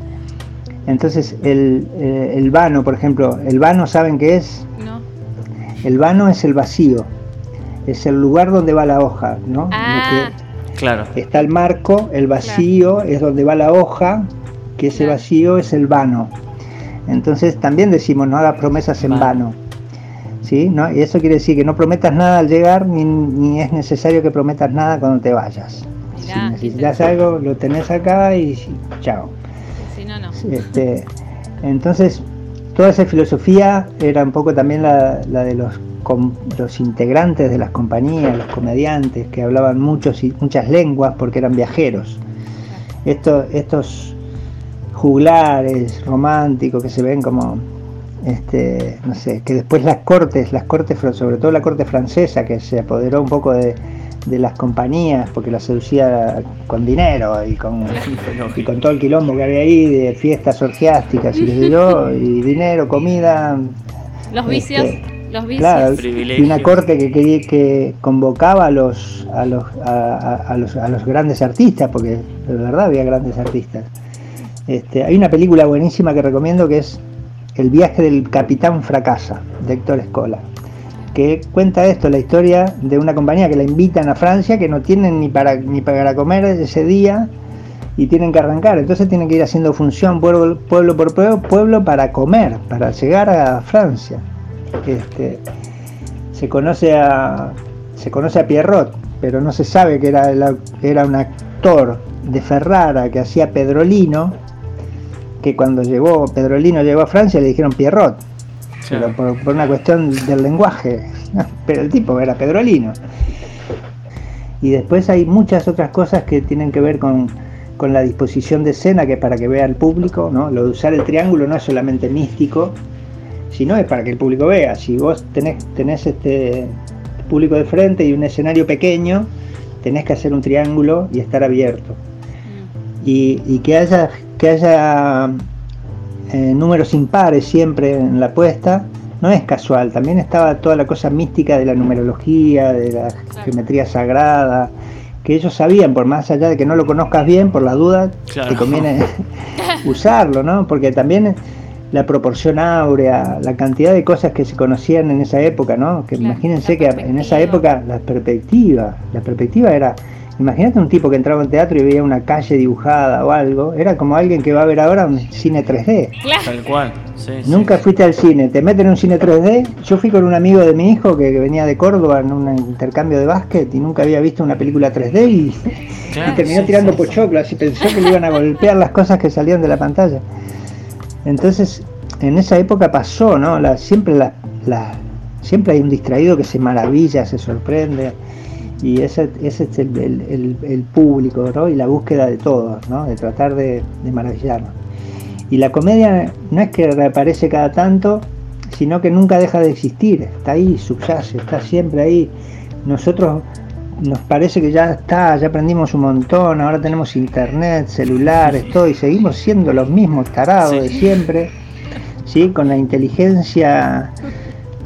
entonces el, eh, el vano, por ejemplo, el vano saben qué es. no. El vano es el vacío, es el lugar donde va la hoja, ¿no? Lo Ah, Claro. está el marco, el vacío es donde va la hoja, que ese Claro. vacío es el vano. Entonces también decimos no hagas promesas en Vano. vano. ¿Sí? ¿No? Y eso quiere decir que no prometas nada al llegar, ni, ni es necesario que prometas nada cuando te vayas. Mirá, si necesitas algo, lo tenés acá y chao. Si no, no. Este, entonces, toda esa filosofía era un poco también la, la de los, com- los integrantes de las compañías, los comediantes, que hablaban muchos, muchas lenguas porque eran viajeros. Estos, estos juglares románticos que se ven como, este, no sé, que después las cortes, las cortes, sobre todo la corte francesa, que se apoderó un poco de, de las compañías porque las seducía con dinero y con, y con todo el quilombo que había ahí de fiestas orgiásticas y qué sé yo, y dinero, comida, Los vicios, Este, los vicios. claro, y una corte que quería que convocaba a los a los, a, a- a los a los grandes artistas, porque de verdad había grandes artistas. Este, hay una película buenísima que recomiendo que es El viaje del capitán fracasa, de Héctor Escola, que cuenta esto, la historia de una compañía que la invitan a Francia, que no tienen ni para ni para comer ese día y tienen que arrancar, entonces tienen que ir haciendo función pueblo, pueblo por pueblo, pueblo para comer, para llegar a Francia. Este, se conoce a se conoce a Pierrot, pero no se sabe que era, era un actor de Ferrara que hacía Pedrolino, que cuando llegó Pedrolino llegó a Francia le dijeron Pierrot, pero por, por una cuestión del lenguaje, pero el tipo era Pedrolino. Y después hay muchas otras cosas que tienen que ver con, con la disposición de escena, que para que vea el público, ¿no? Lo de usar el triángulo no es solamente místico, sino es para que el público vea. Si vos tenés, tenés este público de frente y un escenario pequeño, tenés que hacer un triángulo y estar abierto. Mm. Y, y que haya que haya eh, números impares siempre en la puesta no es casual, también estaba toda la cosa mística de la numerología, de la geometría sagrada, que ellos sabían, por más allá de que no lo conozcas bien, por la duda, te conviene usarlo, ¿no? Porque también la proporción áurea, la cantidad de cosas que se conocían en esa época, ¿no? Que imagínense que en esa época la perspectiva, la perspectiva era Imagínate un tipo que entraba en teatro y veía una calle dibujada o algo. Era como alguien que va a ver ahora un cine 3D. Tal cual. Nunca fuiste al cine, te meten en un cine 3D. Yo fui con un amigo de mi hijo que, venía de Córdoba en un intercambio de básquet y nunca había visto una película 3D y, terminó tirando pochoclas y pensó que le iban a golpear las cosas que salían de la pantalla. Entonces, en esa época pasó, ¿no? La, siempre, la, siempre hay un distraído que se maravilla, se sorprende y ese, ese es el, público ¿no? y la búsqueda de todos, ¿no? de tratar de, maravillarnos. Y la comedia no es que reaparece cada tanto, sino que nunca deja de existir, está ahí, subyace, está siempre ahí. Nosotros nos parece que ya está, ya aprendimos un montón, ahora tenemos internet, celulares, todo, y seguimos siendo los mismos tarados de siempre, ¿sí? con la inteligencia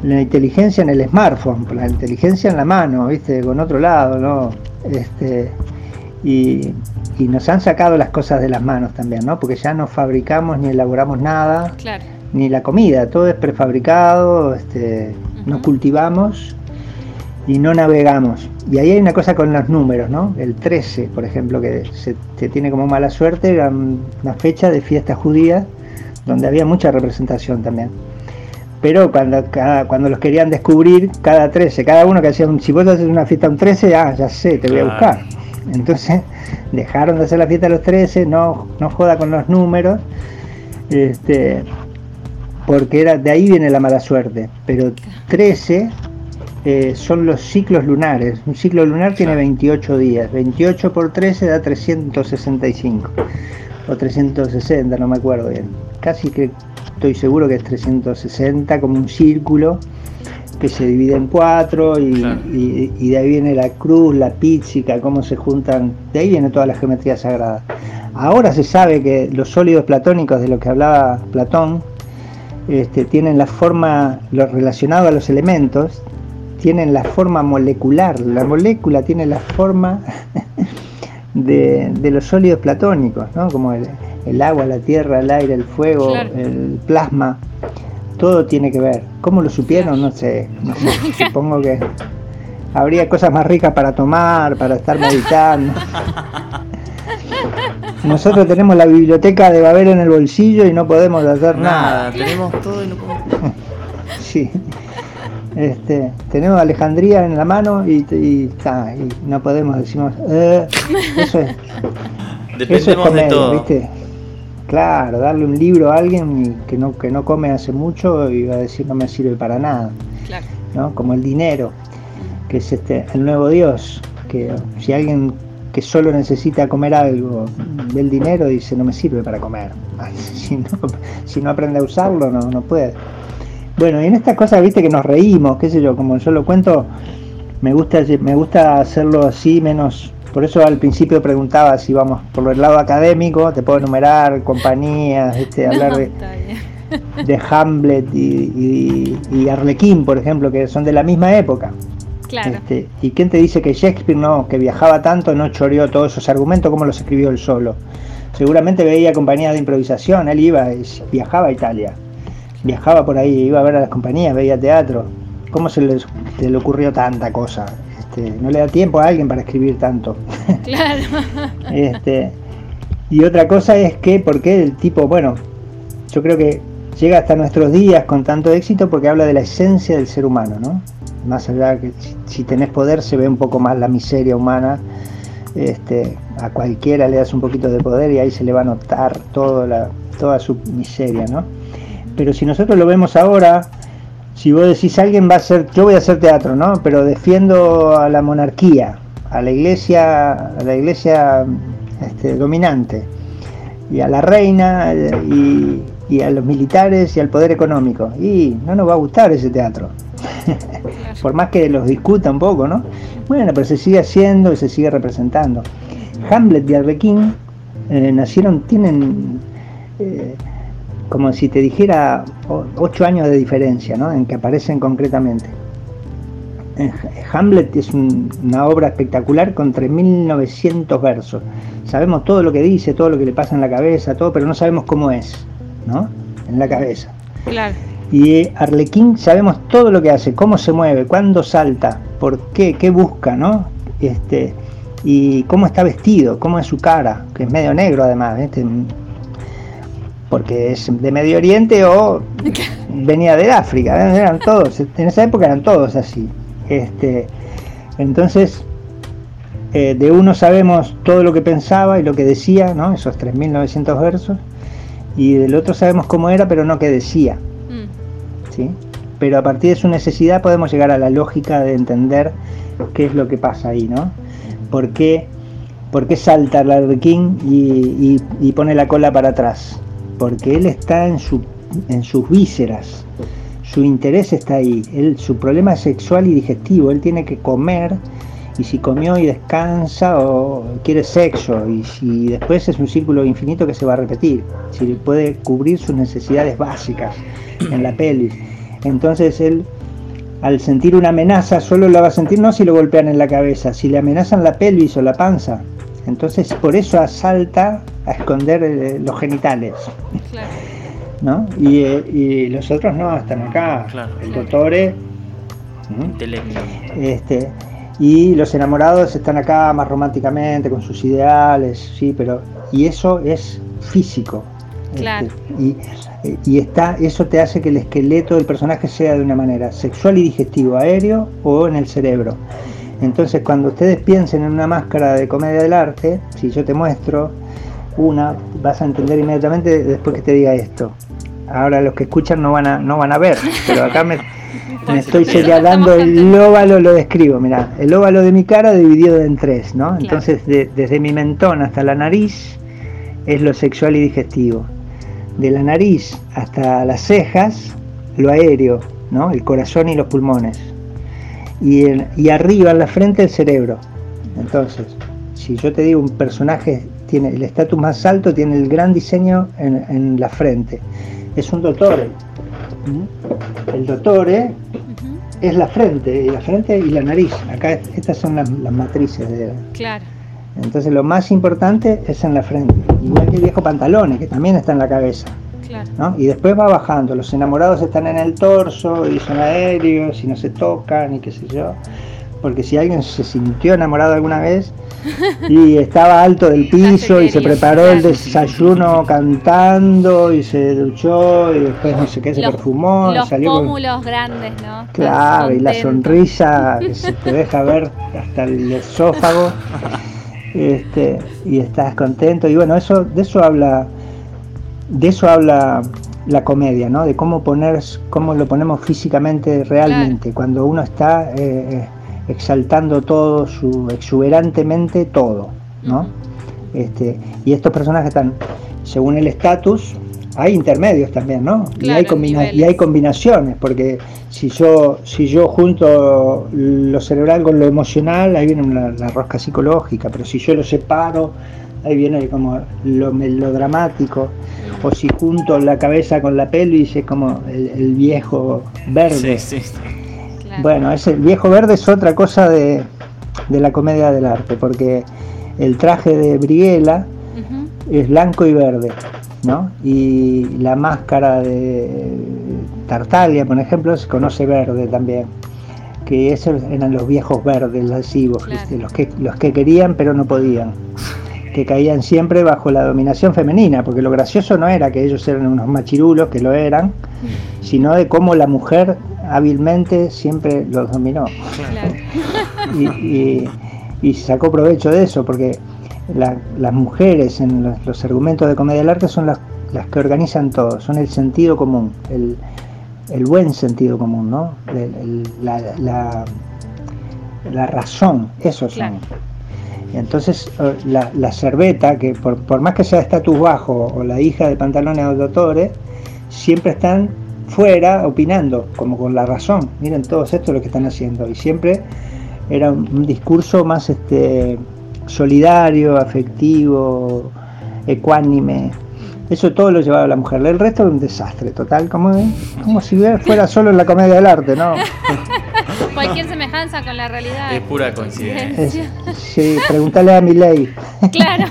la inteligencia en el smartphone, la inteligencia en la mano, ¿viste? Con otro lado, ¿no? Este, y, nos han sacado las cosas de las manos también, ¿no? Porque ya no fabricamos ni elaboramos nada, ni la comida, todo es prefabricado, este, no cultivamos y no navegamos. Y ahí hay una cosa con los números, ¿no? El 13, por ejemplo, que se, se tiene como mala suerte, era una fecha de fiesta judía donde había mucha representación también pero cuando, cuando los querían descubrir, cada 13, cada uno que hacía un, si vos haces una fiesta un 13, ah, ya sé, te voy a buscar. Entonces dejaron de hacer la fiesta a los 13, no, no joda con los números, este, porque era, de ahí viene la mala suerte. Pero 13 eh, son los ciclos lunares. Un ciclo lunar tiene 28 días. 28 por 13 da 365 o 360, no me acuerdo bien. Casi que estoy seguro que es 360, como un círculo que se divide en cuatro y, de ahí viene la cruz, la píxica, cómo se juntan, de ahí viene toda la geometría sagrada. Ahora se sabe que los sólidos platónicos de los que hablaba Platón este, tienen la forma, lo relacionado a los elementos, tienen la forma molecular, la molécula tiene la forma de, de los sólidos platónicos, ¿no? como el, el agua, la tierra, el aire, el fuego, el plasma, todo tiene que ver. ¿Cómo lo supieron? No sé, supongo que habría cosas más ricas para tomar, para estar meditando. Nosotros tenemos la biblioteca de Babel en el bolsillo y no podemos hacer nada. Tenemos todo y no podemos. sí. Este, tenemos Alejandría en la mano y, y, no podemos, decimos, eh, eso es. Dependemos de todo. ¿viste? Claro, darle un libro a alguien que no, que no come hace mucho y va a decir no me sirve para nada. Claro. ¿no? Como el dinero, que es este, el nuevo Dios, que si alguien que solo necesita comer algo del dinero dice no me sirve para comer. Si no, si no aprende a usarlo no, no puede. Bueno, y en estas cosas, viste que nos reímos, qué sé yo, como yo lo cuento, me gusta, me gusta hacerlo así, menos por eso al principio preguntaba si vamos por el lado académico, te puedo enumerar compañías, este, hablar de, de, Hamlet y, y, Arlequín, por ejemplo, que son de la misma época. Claro. Este, ¿Y quién te dice que Shakespeare no, que viajaba tanto, no choreó todos esos argumentos como los escribió él solo? Seguramente veía compañías de improvisación, él iba, viajaba a Italia, viajaba por ahí, iba a ver a las compañías, veía teatro. ¿Cómo se le ocurrió tanta cosa? Este, no le da tiempo a alguien para escribir tanto. Claro. este, y otra cosa es que, porque el tipo, bueno, yo creo que llega hasta nuestros días con tanto éxito porque habla de la esencia del ser humano, ¿no? Más allá que si, tenés poder se ve un poco más la miseria humana. Este, a cualquiera le das un poquito de poder y ahí se le va a notar toda, la, toda su miseria, ¿no? Pero si nosotros lo vemos ahora, si vos decís alguien va a hacer, yo voy a hacer teatro, ¿no? Pero defiendo a la monarquía, a la iglesia, a la iglesia este, dominante, y a la reina, y, y, a los militares y al poder económico. Y no nos va a gustar ese teatro. Por más que los discuta un poco, ¿no? Bueno, pero se sigue haciendo y se sigue representando. Hamlet de Arlequín eh, nacieron, tienen, eh, como si te dijera, ocho años de diferencia, ¿no? En que aparecen concretamente. Hamlet es una obra espectacular con 3.900 versos. Sabemos todo lo que dice, todo lo que le pasa en la cabeza, todo, pero no sabemos cómo es, ¿no? En la cabeza. Claro. Y Arlequín sabemos todo lo que hace, cómo se mueve, cuándo salta, por qué, qué busca, ¿no? Este, y cómo está vestido, cómo es su cara, que es medio negro además, porque es de Medio Oriente o venía de África, eran todos, en esa época eran todos así. Este, entonces, eh, de uno sabemos todo lo que pensaba y lo que decía, ¿no? esos 3.900 versos, y del otro sabemos cómo era, pero no qué decía. Mm. ¿sí? Pero a partir de su necesidad podemos llegar a la lógica de entender qué es lo que pasa ahí, ¿no? ¿Por qué, por qué salta el y, y, pone la cola para atrás? Porque él está en, su, en sus vísceras, su interés está ahí, su problema es sexual y digestivo, él tiene que comer y si comió y descansa o quiere sexo y si después es un círculo infinito que se va a repetir, si puede cubrir sus necesidades básicas en la pelvis. Entonces él al sentir una amenaza solo lo va a sentir no si lo golpean en la cabeza, si le amenazan la pelvis o la panza. Entonces por eso asalta a esconder eh, los genitales. ¿no? Eh, y, los otros no, están acá. El doctor este, y los enamorados están acá más románticamente, con sus ideales, sí, pero. Y eso es físico. Este, y, y, está, eso te hace que el esqueleto del personaje sea de una manera sexual y digestivo, aéreo o en el cerebro. Entonces, cuando ustedes piensen en una máscara de comedia del arte, si yo te muestro una, vas a entender inmediatamente después que te diga esto. Ahora los que escuchan no van a, no van a ver, pero acá me, estoy señalando el óvalo, lo describo. Mira, el óvalo de mi cara dividido en tres, ¿no? Entonces, desde mi mentón hasta la nariz es lo sexual y digestivo. De la nariz hasta las cejas, lo aéreo, ¿no? El corazón y los pulmones. Y, y arriba en la frente el cerebro. Entonces, si yo te digo un personaje tiene el estatus más alto, tiene el gran diseño en, la frente. Es un dottore. El dottore es la frente, y la frente y la nariz. Acá estas son las, matrices de. Claro. Entonces lo más importante es en la frente. Igual que el viejo pantalones, que también está en la cabeza. Claro. Y después va bajando. Los enamorados están en el torso y son aéreos y no se tocan y qué sé yo. Porque si alguien se sintió enamorado alguna vez, y estaba alto del piso y se preparó el desayuno cantando y se duchó y después no sé qué se perfumó los salió pómulos grandes no claro y la sonrisa que se te deja ver hasta el esófago este y estás contento y bueno eso de eso habla de eso habla la comedia no de cómo poner cómo lo ponemos físicamente realmente. Cuando uno está eh, eh exaltando todo, su exuberantemente todo, ¿no? Este, y estos personajes están, según el estatus, hay intermedios también, ¿no? y, hay y hay combinaciones, porque si yo, si yo junto lo cerebral con lo emocional, ahí viene la, rosca psicológica, pero si yo lo separo, ahí viene como lo melodramático, o si junto la cabeza con la pelvis es como el, viejo verde. Sí, sí. Bueno, ese viejo verde es otra cosa de, la comedia del arte, porque el traje de Brighella es blanco y verde, ¿no? Y la máscara de Tartaglia, por ejemplo, se conoce verde también. Que esos eran los viejos verdes lascivos, los, que, los que querían pero no podían que caían siempre bajo la dominación femenina, porque lo gracioso no era que ellos eran unos machirulos, que lo eran, sino de cómo la mujer hábilmente siempre los dominó. Y, y, sacó provecho de eso, porque las mujeres en los, argumentos de comedia del arte son las, las que organizan todo, son el sentido común, el, el buen sentido común, ¿no? la, la, la, razón, eso son. Entonces, eh, la, la que por, por, más que sea estatus bajo o la hija de pantalones dottore, siempre están fuera opinando, como con la razón. Miren todos esto lo que están haciendo. Y siempre era un, discurso más este solidario, afectivo, ecuánime. Eso todo lo llevaba la mujer. El resto era un desastre total, como, como si fuera solo en la comedia del arte, ¿no? Cualquier semejanza con la realidad. Es pura coincidencia. sí, pregúntale a mi ley. Claro.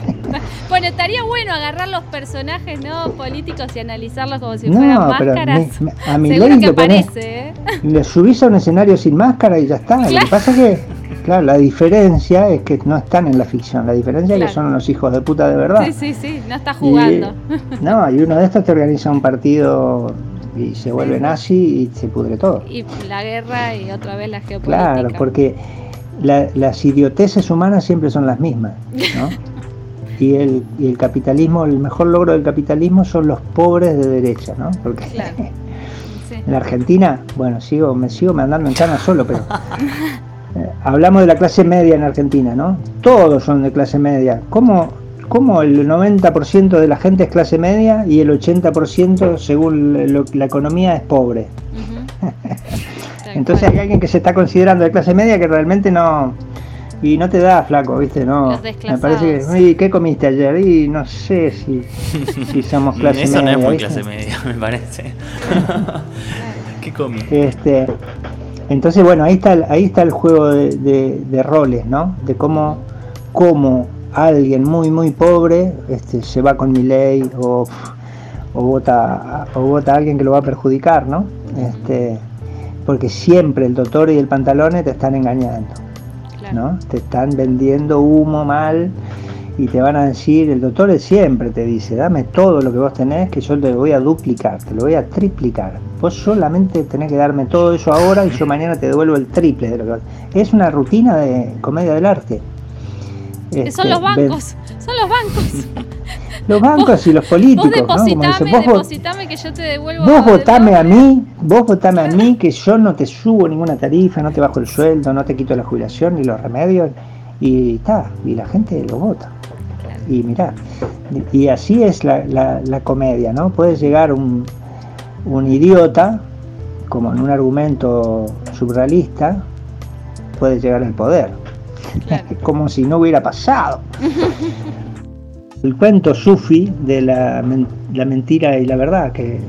Bueno, estaría bueno agarrar los personajes no políticos y analizarlos como si fueran máscaras. a mi ley lo aparece, ¿eh? Le subís a un escenario sin máscara y ya está. Lo que pasa es que Claro, la diferencia es que no están en la ficción, la diferencia es que son unos hijos de puta de verdad. Sí, sí, sí, no está jugando. no, y uno de estos te organiza un partido y se vuelve nazi y se pudre todo. Y la guerra y otra vez la geopolítica. Claro, porque las idioteces humanas siempre son las mismas, ¿no? y, el, y el capitalismo, el mejor logro del capitalismo son los pobres de derecha, ¿no? Porque en la Argentina, bueno, sigo, me sigo mandando en cana solo, pero hablamos de la clase media en Argentina, ¿no? Todos son de clase media. ¿Cómo, cómo el 90% de la gente es clase media y el 80% según la economía es pobre? Entonces hay alguien que se está considerando de clase media que realmente no... Y no te da flaco, ¿viste? No. Me parece que. ¿Qué comiste ayer? Y no sé si, si somos clase media. Eso no es muy clase media, me parece. ¿Qué comiste? Este, entonces, bueno, ahí está el, ahí está el juego de, roles, ¿no? De cómo, cómo alguien muy, muy pobre este, se va con mi ley o, o, vota, o vota a alguien que lo va a perjudicar, ¿no? Este, porque siempre el doctor y el pantalone te están engañando, ¿no? Te están vendiendo humo mal y te van a decir, el doctor siempre te dice, dame todo lo que vos tenés, que yo te lo voy a duplicar, te lo voy a triplicar. Vos solamente tenés que darme todo eso ahora y yo mañana te devuelvo el triple de lo que Es una rutina de comedia del arte. Son este, los bancos, son los bancos. Los bancos y los políticos, vos depositame, ¿no? vos, que yo te devuelvo. Vos votame a mí, vos votame a mí que yo no te subo ninguna tarifa, no te bajo el sueldo, no te quito la jubilación ni los remedios y está, y la gente lo vota. Y mira, y así es la, la, comedia, ¿no? Puede llegar un, un idiota, como en un argumento surrealista, puede llegar al poder. Como si no hubiera pasado. El cuento sufi de la, la, mentira y la verdad, que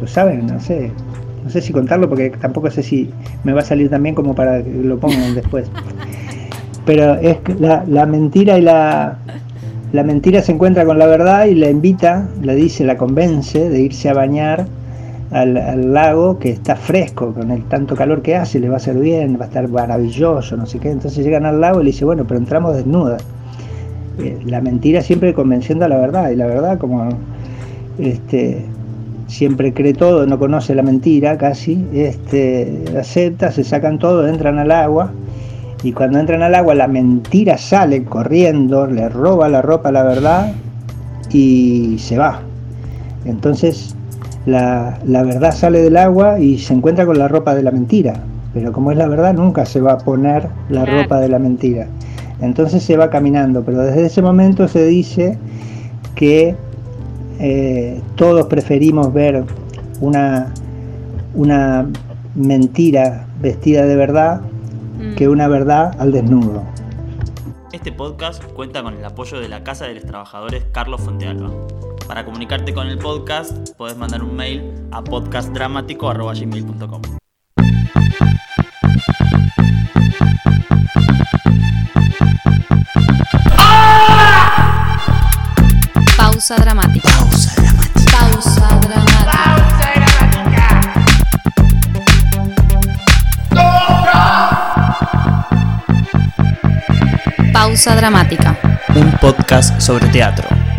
lo saben, no sé, no sé si contarlo porque tampoco sé si me va a salir también como para que lo pongan después. Pero es la, la mentira y la, la mentira se encuentra con la verdad y la invita, la dice, la convence de irse a bañar al, lago que está fresco, con el tanto calor que hace, le va a hacer bien, va a estar maravilloso, no sé qué. Entonces llegan al lago y le dice, bueno, pero entramos desnuda. Eh, la mentira siempre convenciendo a la verdad, y la verdad como este, siempre cree todo, no conoce la mentira casi, este, acepta, se sacan todo, entran al agua y cuando entran al agua la mentira sale corriendo, le roba la ropa a la verdad y se va. Entonces la, verdad sale del agua y se encuentra con la ropa de la mentira. Pero como es la verdad, nunca se va a poner la ropa de la mentira. Entonces se va caminando, pero desde ese momento se dice que eh, todos preferimos ver una, una mentira vestida de verdad Mm. que una verdad al desnudo. Este podcast cuenta con el apoyo de la Casa de los Trabajadores Carlos Fontealba. Para comunicarte con el podcast, puedes mandar un mail a podcastdramático.com. Pausa dramática. Pausa dramática. Pausa dramática. Pausa Dramática. Un podcast sobre teatro.